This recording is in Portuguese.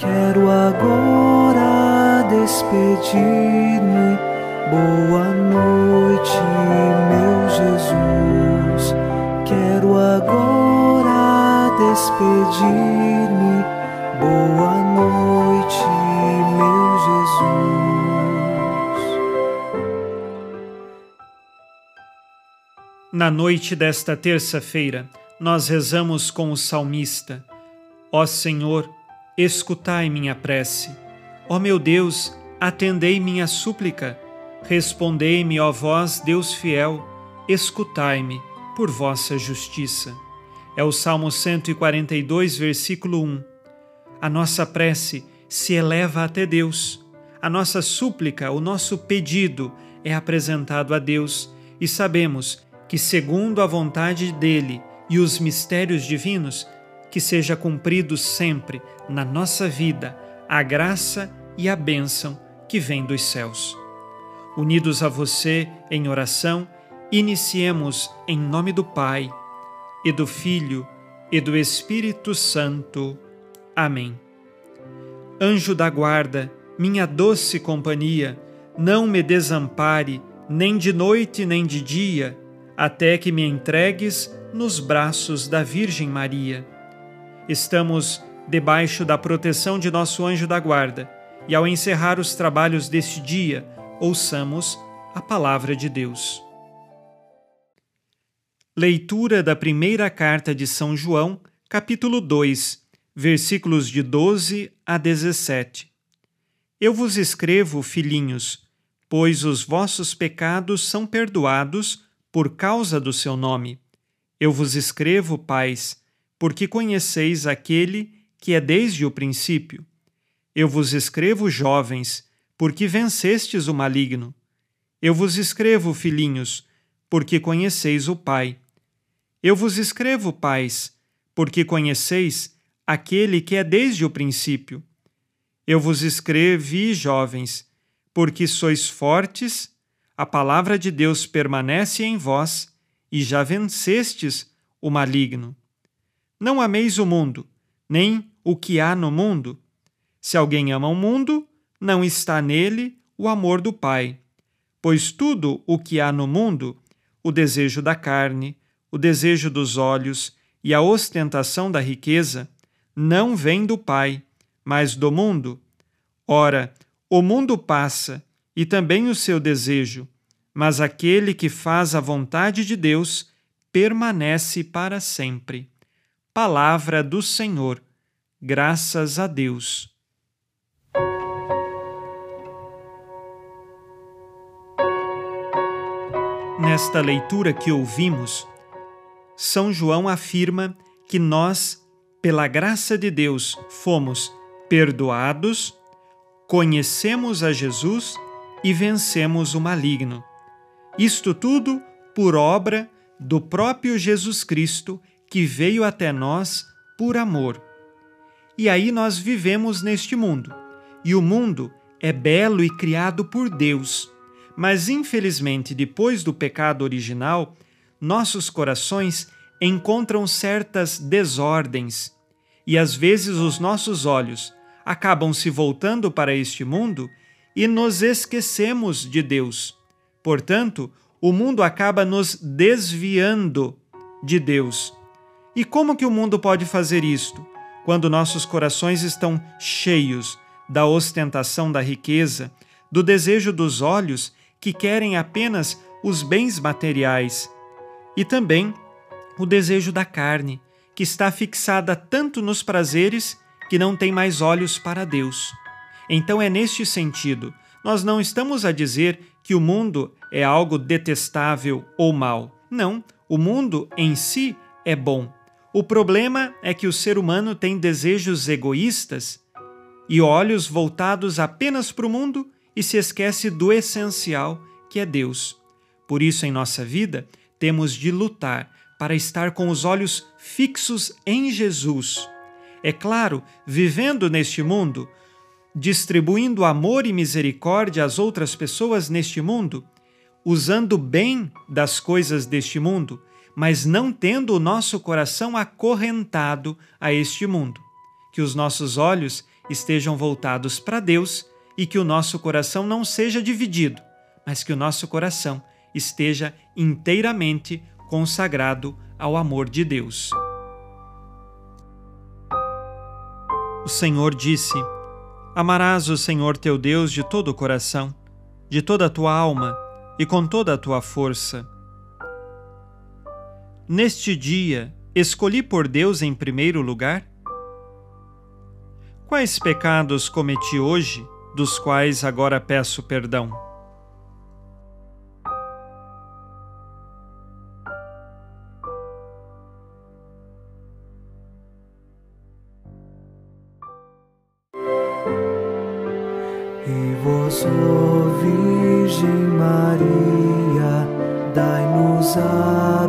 Quero agora despedir-me. Boa noite, meu Jesus. Quero agora despedir-me. Boa noite, meu Jesus. Na noite desta terça-feira, nós rezamos com o salmista: Ó Senhor, escutai minha prece. Ó meu Deus, atendei minha súplica. Respondei-me, ó vós, Deus fiel, escutai-me por vossa justiça. É o Salmo 142, versículo 1. A nossa prece se eleva até Deus. A nossa súplica, o nosso pedido é apresentado a Deus e sabemos que, segundo a vontade dele e os mistérios divinos, que seja cumprido sempre na nossa vida a graça e a bênção que vem dos céus. Unidos a você em oração, iniciemos em nome do Pai e do Filho e do Espírito Santo. Amém. Anjo da guarda, minha doce companhia, não me desampare, nem de noite nem de dia, até que me entregues nos braços da Virgem Maria. Estamos debaixo da proteção de nosso anjo da guarda e, ao encerrar os trabalhos deste dia, ouçamos a palavra de Deus. Leitura da primeira carta de São João, capítulo 2, versículos de 12 a 17. Eu vos escrevo, filhinhos, pois os vossos pecados são perdoados por causa do seu nome. Eu vos escrevo, pais, porque conheceis aquele que é desde o princípio. Eu vos escrevo, jovens, porque vencestes o maligno. Eu vos escrevo, filhinhos, porque conheceis o Pai. Eu vos escrevo, pais, porque conheceis aquele que é desde o princípio. Eu vos escrevi, jovens, porque sois fortes, a palavra de Deus permanece em vós e já vencestes o maligno. Não ameis o mundo, nem o que há no mundo. Se alguém ama o mundo, não está nele o amor do Pai. Pois tudo o que há no mundo, o desejo da carne, o desejo dos olhos e a ostentação da riqueza, não vem do Pai, mas do mundo. Ora, o mundo passa e também o seu desejo, mas aquele que faz a vontade de Deus permanece para sempre. Palavra do Senhor. Graças a Deus. Nesta leitura que ouvimos, São João afirma que nós, pela graça de Deus, fomos perdoados, conhecemos a Jesus e vencemos o maligno. Isto tudo por obra do próprio Jesus Cristo que veio até nós por amor. E aí nós vivemos neste mundo. E o mundo é belo e criado por Deus. Mas infelizmente, depois do pecado original, nossos corações encontram certas desordens e às vezes os nossos olhos acabam se voltando para este mundo e nos esquecemos de Deus. Portanto, o mundo acaba nos desviando de Deus. E como que o mundo pode fazer isto? Quando nossos corações estão cheios da ostentação da riqueza, do desejo dos olhos que querem apenas os bens materiais, e também o desejo da carne, que está fixada tanto nos prazeres que não tem mais olhos para Deus. Então é neste sentido, nós não estamos a dizer que o mundo é algo detestável ou mal. Não, o mundo em si é bom. O problema é que o ser humano tem desejos egoístas e olhos voltados apenas para o mundo e se esquece do essencial, que é Deus. Por isso, em nossa vida, temos de lutar para estar com os olhos fixos em Jesus. É claro, vivendo neste mundo, distribuindo amor e misericórdia às outras pessoas neste mundo, usando bem das coisas deste mundo, mas não tendo o nosso coração acorrentado a este mundo. Que os nossos olhos estejam voltados para Deus e que o nosso coração não seja dividido, mas que o nosso coração esteja inteiramente consagrado ao amor de Deus. O Senhor disse: Amarás o Senhor teu Deus de todo o coração, de toda a tua alma e com toda a tua força. Neste dia, escolhi por Deus em primeiro lugar? Quais pecados cometi hoje, dos quais agora peço perdão? E vós, Virgem Maria, dai-nos a